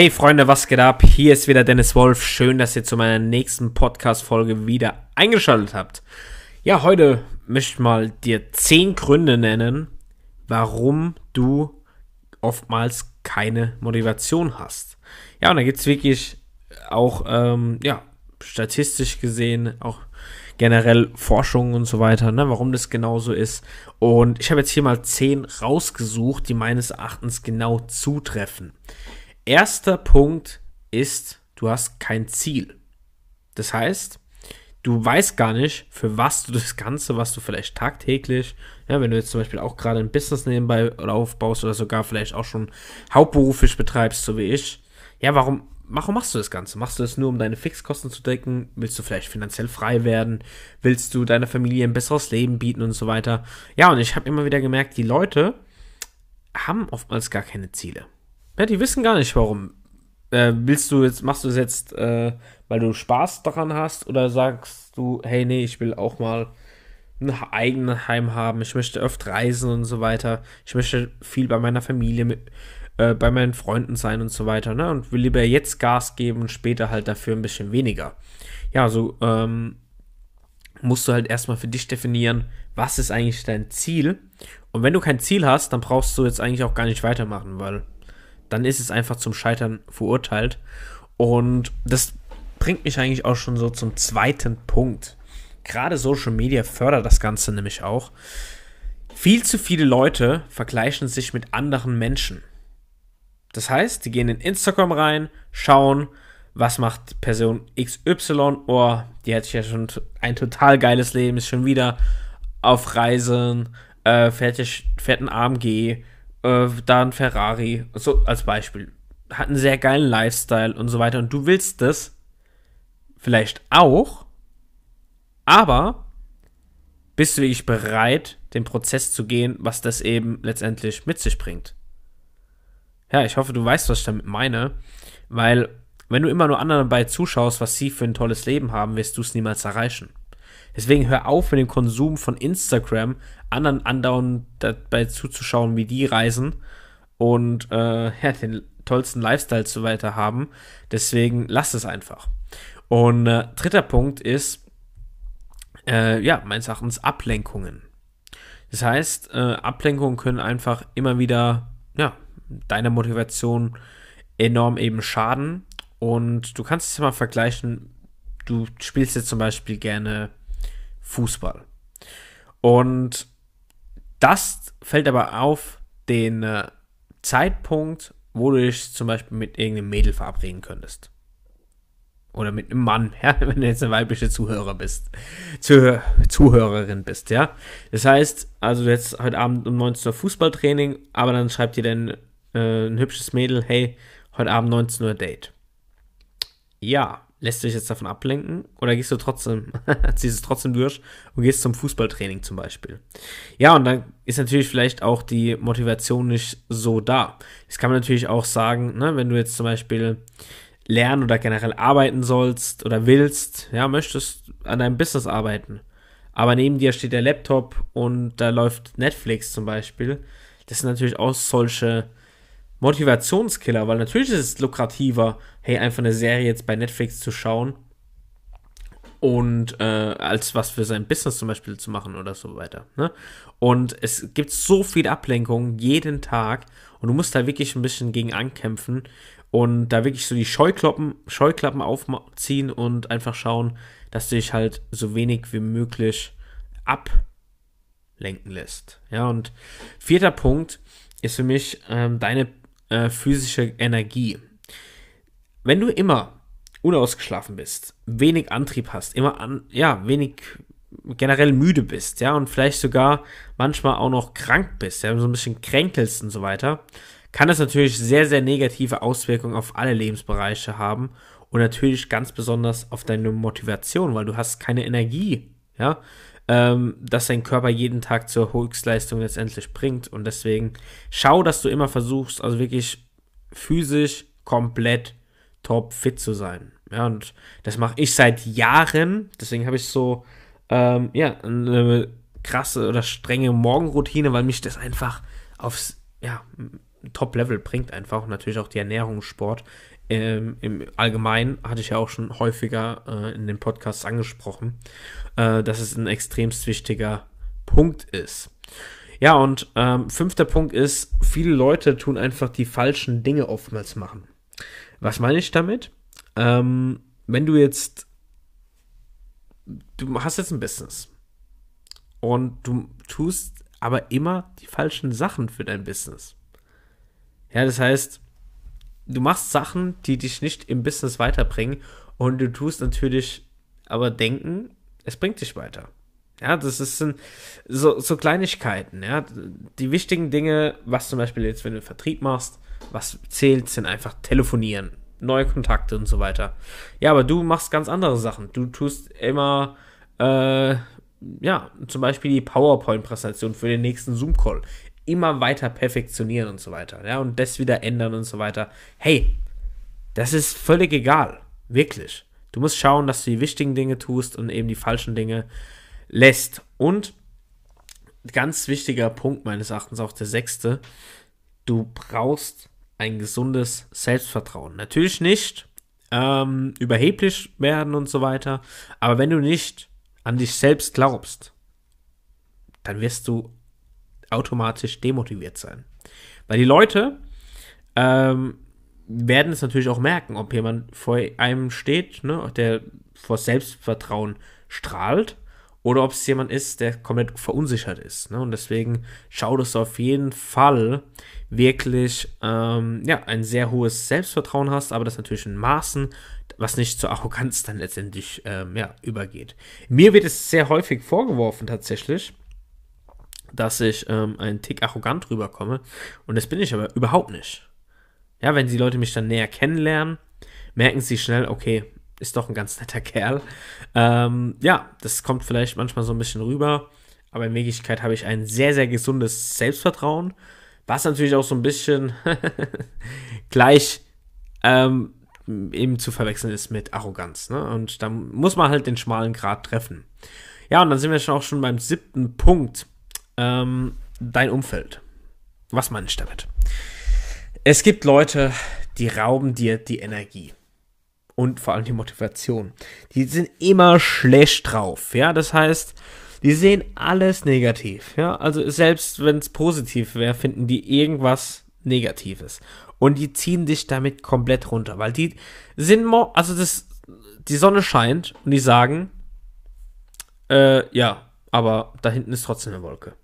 Hey Freunde, was geht ab? Hier ist wieder Dennis Wolf. Schön, dass ihr zu meiner nächsten Podcast-Folge wieder eingeschaltet habt. Ja, heute möchte ich mal dir 10 Gründe nennen, warum du oftmals keine Motivation hast. Ja, und da gibt es wirklich auch, ähm, ja, statistisch gesehen, auch generell Forschung und so weiter, ne, warum das genauso ist. Und ich habe jetzt hier mal 10 rausgesucht, die meines Erachtens genau zutreffen. Erster Punkt ist, du hast kein Ziel. Das heißt, du weißt gar nicht, für was du das Ganze, was du vielleicht tagtäglich, ja, wenn du jetzt zum Beispiel auch gerade ein Business nebenbei aufbaust oder sogar vielleicht auch schon hauptberuflich betreibst, so wie ich, ja, warum, warum machst du das Ganze? Machst du das nur, um deine Fixkosten zu decken? Willst du vielleicht finanziell frei werden? Willst du deiner Familie ein besseres Leben bieten und so weiter? Ja, und ich habe immer wieder gemerkt, die Leute haben oftmals gar keine Ziele. Ja, die wissen gar nicht, warum. Äh, willst du jetzt, machst du es jetzt, äh, weil du Spaß daran hast, oder sagst du, hey, nee, ich will auch mal ein eigenes Heim haben, ich möchte öfter reisen und so weiter, ich möchte viel bei meiner Familie, mit, äh, bei meinen Freunden sein und so weiter, ne? Und will lieber jetzt Gas geben und später halt dafür ein bisschen weniger. Ja, so ähm, musst du halt erstmal für dich definieren, was ist eigentlich dein Ziel. Und wenn du kein Ziel hast, dann brauchst du jetzt eigentlich auch gar nicht weitermachen, weil dann ist es einfach zum Scheitern verurteilt. Und das bringt mich eigentlich auch schon so zum zweiten Punkt. Gerade Social Media fördert das Ganze nämlich auch. Viel zu viele Leute vergleichen sich mit anderen Menschen. Das heißt, die gehen in Instagram rein, schauen, was macht Person XY, oh, die hat ja schon ein total geiles Leben, ist schon wieder auf Reisen, äh, fährt, fährt ein AMG, äh, da Ferrari, so als Beispiel, hat einen sehr geilen Lifestyle und so weiter und du willst das vielleicht auch, aber bist du wirklich bereit, den Prozess zu gehen, was das eben letztendlich mit sich bringt? Ja, ich hoffe, du weißt, was ich damit meine, weil wenn du immer nur anderen dabei zuschaust, was sie für ein tolles Leben haben, wirst du es niemals erreichen. Deswegen hör auf mit dem Konsum von Instagram, anderen andauernd dabei zuzuschauen, wie die reisen und äh, ja, den tollsten Lifestyle zu weiter haben. Deswegen lass es einfach. Und äh, dritter Punkt ist, äh, ja, meines Erachtens Ablenkungen. Das heißt, äh, Ablenkungen können einfach immer wieder, ja, deiner Motivation enorm eben schaden. Und du kannst es mal vergleichen, du spielst jetzt zum Beispiel gerne Fußball. Und das fällt aber auf den äh, Zeitpunkt, wo du dich zum Beispiel mit irgendeinem Mädel verabreden könntest. Oder mit einem Mann, ja, wenn du jetzt eine weibliche Zuhörer bist, Zuh Zuhörerin bist, ja. Das heißt, also jetzt heute Abend um 19 Uhr Fußballtraining, aber dann schreibt dir dann äh, ein hübsches Mädel, hey, heute Abend 19 Uhr Date. Ja, lässt du dich jetzt davon ablenken oder gehst du trotzdem, ziehst es trotzdem durch und gehst zum Fußballtraining zum Beispiel. Ja, und dann ist natürlich vielleicht auch die Motivation nicht so da. Das kann man natürlich auch sagen, ne, wenn du jetzt zum Beispiel lernen oder generell arbeiten sollst oder willst, ja, möchtest an deinem Business arbeiten. Aber neben dir steht der Laptop und da läuft Netflix zum Beispiel. Das sind natürlich auch solche Motivationskiller, weil natürlich ist es lukrativer, hey, einfach eine Serie jetzt bei Netflix zu schauen und äh, als was für sein Business zum Beispiel zu machen oder so weiter. Ne? Und es gibt so viel Ablenkung jeden Tag und du musst da wirklich ein bisschen gegen ankämpfen und da wirklich so die Scheuklappen, Scheuklappen aufziehen und einfach schauen, dass du dich halt so wenig wie möglich ablenken lässt. Ja, und vierter Punkt ist für mich ähm, deine äh, physische Energie. Wenn du immer unausgeschlafen bist, wenig Antrieb hast, immer an, ja, wenig generell müde bist, ja, und vielleicht sogar manchmal auch noch krank bist, ja, so ein bisschen kränkelst und so weiter, kann das natürlich sehr, sehr negative Auswirkungen auf alle Lebensbereiche haben und natürlich ganz besonders auf deine Motivation, weil du hast keine Energie, ja, ähm, dass dein Körper jeden Tag zur Höchstleistung letztendlich bringt. Und deswegen schau, dass du immer versuchst, also wirklich physisch komplett top fit zu sein. Ja, und das mache ich seit Jahren. Deswegen habe ich so, ähm, ja, eine krasse oder strenge Morgenroutine, weil mich das einfach aufs, ja, Top-Level bringt einfach. Und natürlich auch die Ernährung, Sport. Ähm, Im Allgemeinen hatte ich ja auch schon häufiger äh, in den Podcasts angesprochen, äh, dass es ein extremst wichtiger Punkt ist. Ja, und ähm, fünfter Punkt ist, viele Leute tun einfach die falschen Dinge oftmals machen. Was meine ich damit? Ähm, wenn du jetzt, du hast jetzt ein Business und du tust aber immer die falschen Sachen für dein Business. Ja, das heißt, du machst Sachen, die dich nicht im Business weiterbringen und du tust natürlich aber denken, es bringt dich weiter. Ja, das ist ein, so, so Kleinigkeiten. Ja, die wichtigen Dinge, was zum Beispiel jetzt, wenn du Vertrieb machst, was zählt, sind einfach telefonieren, neue Kontakte und so weiter. Ja, aber du machst ganz andere Sachen. Du tust immer, äh, ja, zum Beispiel die PowerPoint-Präsentation für den nächsten Zoom-Call immer weiter perfektionieren und so weiter. Ja, und das wieder ändern und so weiter. Hey, das ist völlig egal. Wirklich. Du musst schauen, dass du die wichtigen Dinge tust und eben die falschen Dinge lässt. Und ganz wichtiger Punkt meines Erachtens auch der sechste, du brauchst ein gesundes Selbstvertrauen. Natürlich nicht ähm, überheblich werden und so weiter, aber wenn du nicht an dich selbst glaubst, dann wirst du automatisch demotiviert sein. Weil die Leute ähm, werden es natürlich auch merken, ob jemand vor einem steht, ne, der vor Selbstvertrauen strahlt, oder ob es jemand ist, der komplett verunsichert ist. Ne? Und deswegen schau, dass du auf jeden Fall wirklich ähm, ja, ein sehr hohes Selbstvertrauen hast, aber das natürlich in Maßen, was nicht zur Arroganz dann letztendlich ähm, ja, übergeht. Mir wird es sehr häufig vorgeworfen tatsächlich, dass ich ähm, einen Tick arrogant rüberkomme. Und das bin ich aber überhaupt nicht. Ja, wenn die Leute mich dann näher kennenlernen, merken sie schnell, okay, ist doch ein ganz netter Kerl. Ähm, ja, das kommt vielleicht manchmal so ein bisschen rüber, aber in Wirklichkeit habe ich ein sehr, sehr gesundes Selbstvertrauen, was natürlich auch so ein bisschen gleich ähm, eben zu verwechseln ist mit Arroganz. Ne? Und da muss man halt den schmalen Grad treffen. Ja, und dann sind wir schon auch schon beim siebten Punkt. Ähm, dein Umfeld. Was meine ich damit? Es gibt Leute, die rauben dir die Energie. Und vor allem die Motivation. Die sind immer schlecht drauf. Ja, das heißt, die sehen alles negativ. Ja, also selbst wenn es positiv wäre, finden die irgendwas Negatives. Und die ziehen dich damit komplett runter. Weil die sind, also das, die Sonne scheint und die sagen, äh, ja, aber da hinten ist trotzdem eine Wolke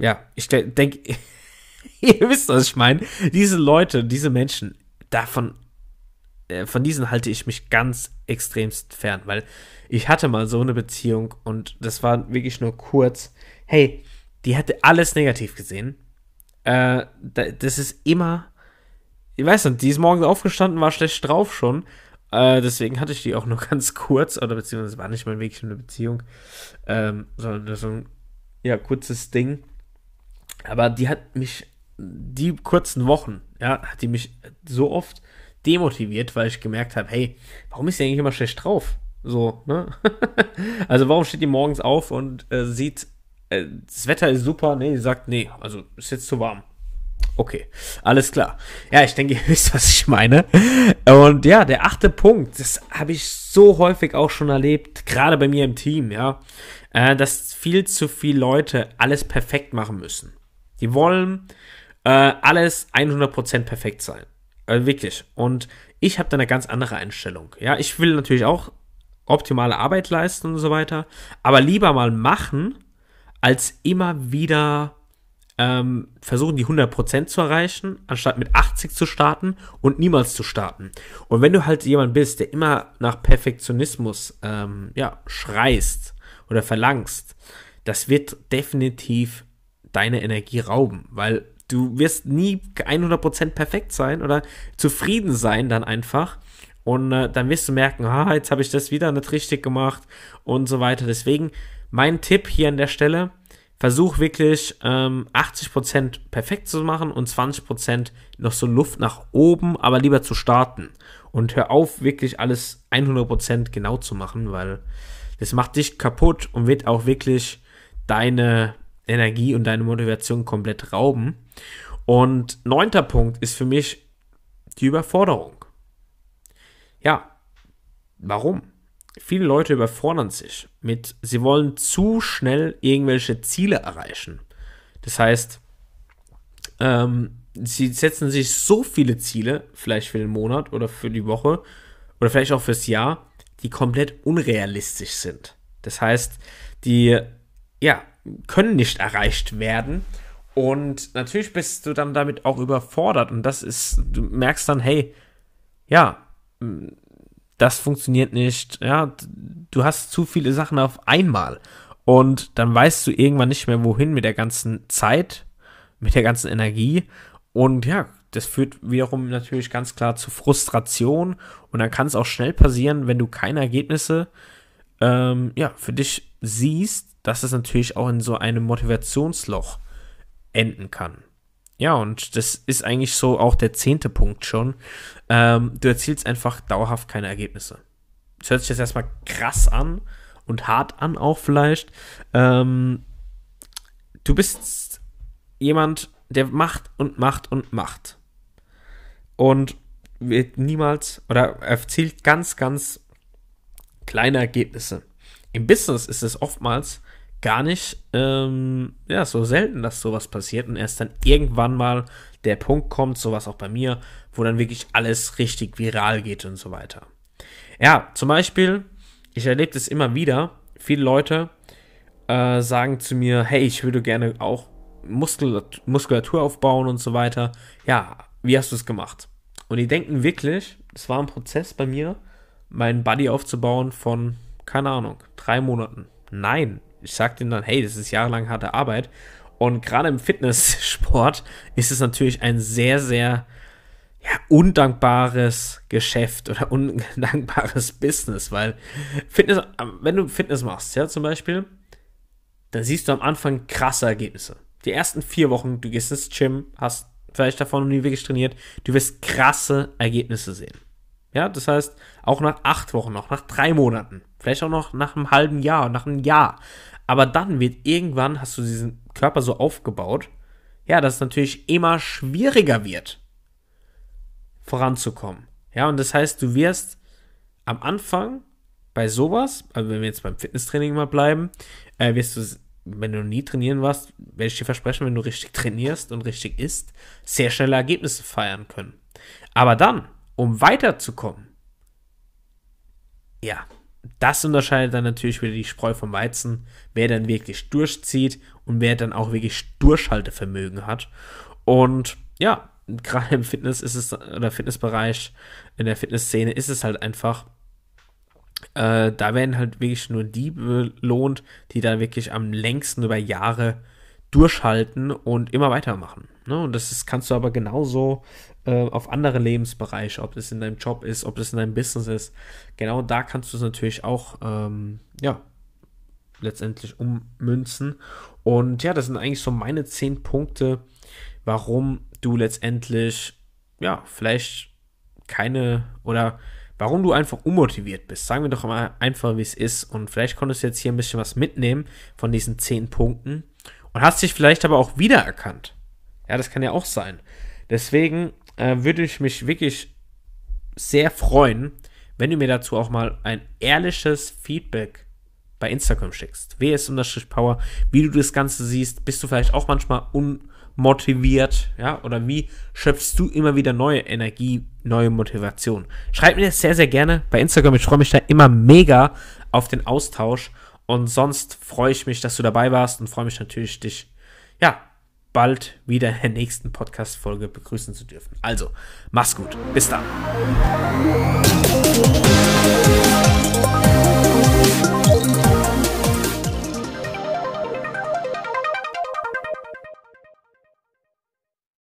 ja, ich denke, ihr wisst, was ich meine. Diese Leute, diese Menschen, davon, äh, von diesen halte ich mich ganz extremst fern, weil ich hatte mal so eine Beziehung und das war wirklich nur kurz. Hey, die hatte alles negativ gesehen. Äh, das ist immer, ich weiß nicht, die ist morgens aufgestanden, war schlecht drauf schon. Äh, deswegen hatte ich die auch nur ganz kurz, oder beziehungsweise war nicht mal wirklich eine Beziehung, ähm, sondern so ein ja, kurzes Ding. Aber die hat mich, die kurzen Wochen, ja, hat die mich so oft demotiviert, weil ich gemerkt habe, hey, warum ist die eigentlich immer schlecht drauf? So, ne? also warum steht die morgens auf und äh, sieht, äh, das Wetter ist super, nee, die sagt, nee, also ist jetzt zu warm. Okay, alles klar. Ja, ich denke, ihr wisst, was ich meine. Und ja, der achte Punkt, das habe ich so häufig auch schon erlebt, gerade bei mir im Team, ja, äh, dass viel zu viele Leute alles perfekt machen müssen. Die wollen äh, alles 100% perfekt sein. Also wirklich. Und ich habe da eine ganz andere Einstellung. Ja, ich will natürlich auch optimale Arbeit leisten und so weiter, aber lieber mal machen, als immer wieder ähm, versuchen, die 100% zu erreichen, anstatt mit 80 zu starten und niemals zu starten. Und wenn du halt jemand bist, der immer nach Perfektionismus ähm, ja, schreist oder verlangst, das wird definitiv deine Energie rauben, weil du wirst nie 100% perfekt sein oder zufrieden sein dann einfach. Und äh, dann wirst du merken, ah, jetzt habe ich das wieder nicht richtig gemacht und so weiter. Deswegen mein Tipp hier an der Stelle, versuch wirklich ähm, 80% perfekt zu machen und 20% noch so Luft nach oben, aber lieber zu starten. Und hör auf, wirklich alles 100% genau zu machen, weil das macht dich kaputt und wird auch wirklich deine Energie und deine Motivation komplett rauben. Und neunter Punkt ist für mich die Überforderung. Ja, warum? Viele Leute überfordern sich mit, sie wollen zu schnell irgendwelche Ziele erreichen. Das heißt, ähm, sie setzen sich so viele Ziele, vielleicht für den Monat oder für die Woche oder vielleicht auch fürs Jahr, die komplett unrealistisch sind. Das heißt, die ja, können nicht erreicht werden. Und natürlich bist du dann damit auch überfordert. Und das ist, du merkst dann, hey, ja, das funktioniert nicht. Ja, du hast zu viele Sachen auf einmal. Und dann weißt du irgendwann nicht mehr, wohin mit der ganzen Zeit, mit der ganzen Energie. Und ja, das führt wiederum natürlich ganz klar zu Frustration. Und dann kann es auch schnell passieren, wenn du keine Ergebnisse ähm, ja, für dich siehst, dass es natürlich auch in so einem Motivationsloch enden kann. Ja, und das ist eigentlich so auch der zehnte Punkt schon. Ähm, du erzielst einfach dauerhaft keine Ergebnisse. Das hört sich jetzt erstmal krass an und hart an auch vielleicht. Ähm, du bist jemand, der macht und macht und macht. Und wird niemals oder erzielt ganz, ganz kleine Ergebnisse. Im Business ist es oftmals gar nicht ähm, ja, so selten, dass sowas passiert und erst dann irgendwann mal der Punkt kommt, sowas auch bei mir, wo dann wirklich alles richtig viral geht und so weiter. Ja, zum Beispiel, ich erlebe das immer wieder, viele Leute äh, sagen zu mir, hey, ich würde gerne auch Muskulatur, Muskulatur aufbauen und so weiter. Ja, wie hast du es gemacht? Und die denken wirklich, es war ein Prozess bei mir, meinen Body aufzubauen von, keine Ahnung, drei Monaten. Nein, ich sag denen dann, hey, das ist jahrelang harte Arbeit. Und gerade im Fitnesssport ist es natürlich ein sehr, sehr ja, undankbares Geschäft oder undankbares Business, weil Fitness, wenn du Fitness machst, ja, zum Beispiel, dann siehst du am Anfang krasse Ergebnisse. Die ersten vier Wochen, du gehst ins Gym, hast vielleicht davon noch nie wirklich trainiert, du wirst krasse Ergebnisse sehen. Ja, das heißt, auch nach acht Wochen, auch nach drei Monaten, vielleicht auch noch nach einem halben Jahr, nach einem Jahr. Aber dann wird irgendwann, hast du diesen Körper so aufgebaut, ja, dass es natürlich immer schwieriger wird, voranzukommen. Ja, und das heißt, du wirst am Anfang bei sowas, also wenn wir jetzt beim Fitnesstraining mal bleiben, äh, wirst du, wenn du nie trainieren warst, werde ich dir versprechen, wenn du richtig trainierst und richtig isst, sehr schnelle Ergebnisse feiern können. Aber dann, um weiterzukommen, ja, das unterscheidet dann natürlich wieder die Spreu vom Weizen, wer dann wirklich durchzieht und wer dann auch wirklich Durchhaltevermögen hat. Und ja, gerade im Fitness ist es, oder Fitnessbereich, in der Fitnessszene ist es halt einfach, äh, da werden halt wirklich nur die belohnt, die da wirklich am längsten über Jahre durchhalten und immer weitermachen. Ne? Und das ist, kannst du aber genauso äh, auf andere Lebensbereiche, ob es in deinem Job ist, ob es in deinem Business ist. Genau da kannst du es natürlich auch, ähm, ja, letztendlich ummünzen. Und ja, das sind eigentlich so meine zehn Punkte, warum du letztendlich, ja, vielleicht keine oder warum du einfach unmotiviert bist. Sagen wir doch mal einfach, wie es ist. Und vielleicht konntest du jetzt hier ein bisschen was mitnehmen von diesen zehn Punkten und hast dich vielleicht aber auch wiedererkannt. Ja, das kann ja auch sein. Deswegen äh, würde ich mich wirklich sehr freuen, wenn du mir dazu auch mal ein ehrliches Feedback bei Instagram schickst. ws-power, wie du das Ganze siehst. Bist du vielleicht auch manchmal unmotiviert, ja? Oder wie schöpfst du immer wieder neue Energie, neue Motivation? Schreib mir das sehr, sehr gerne bei Instagram. Ich freue mich da immer mega auf den Austausch. Und sonst freue ich mich, dass du dabei warst und freue mich natürlich, dich, ja, bald wieder in der nächsten Podcast-Folge begrüßen zu dürfen. Also, mach's gut. Bis dann.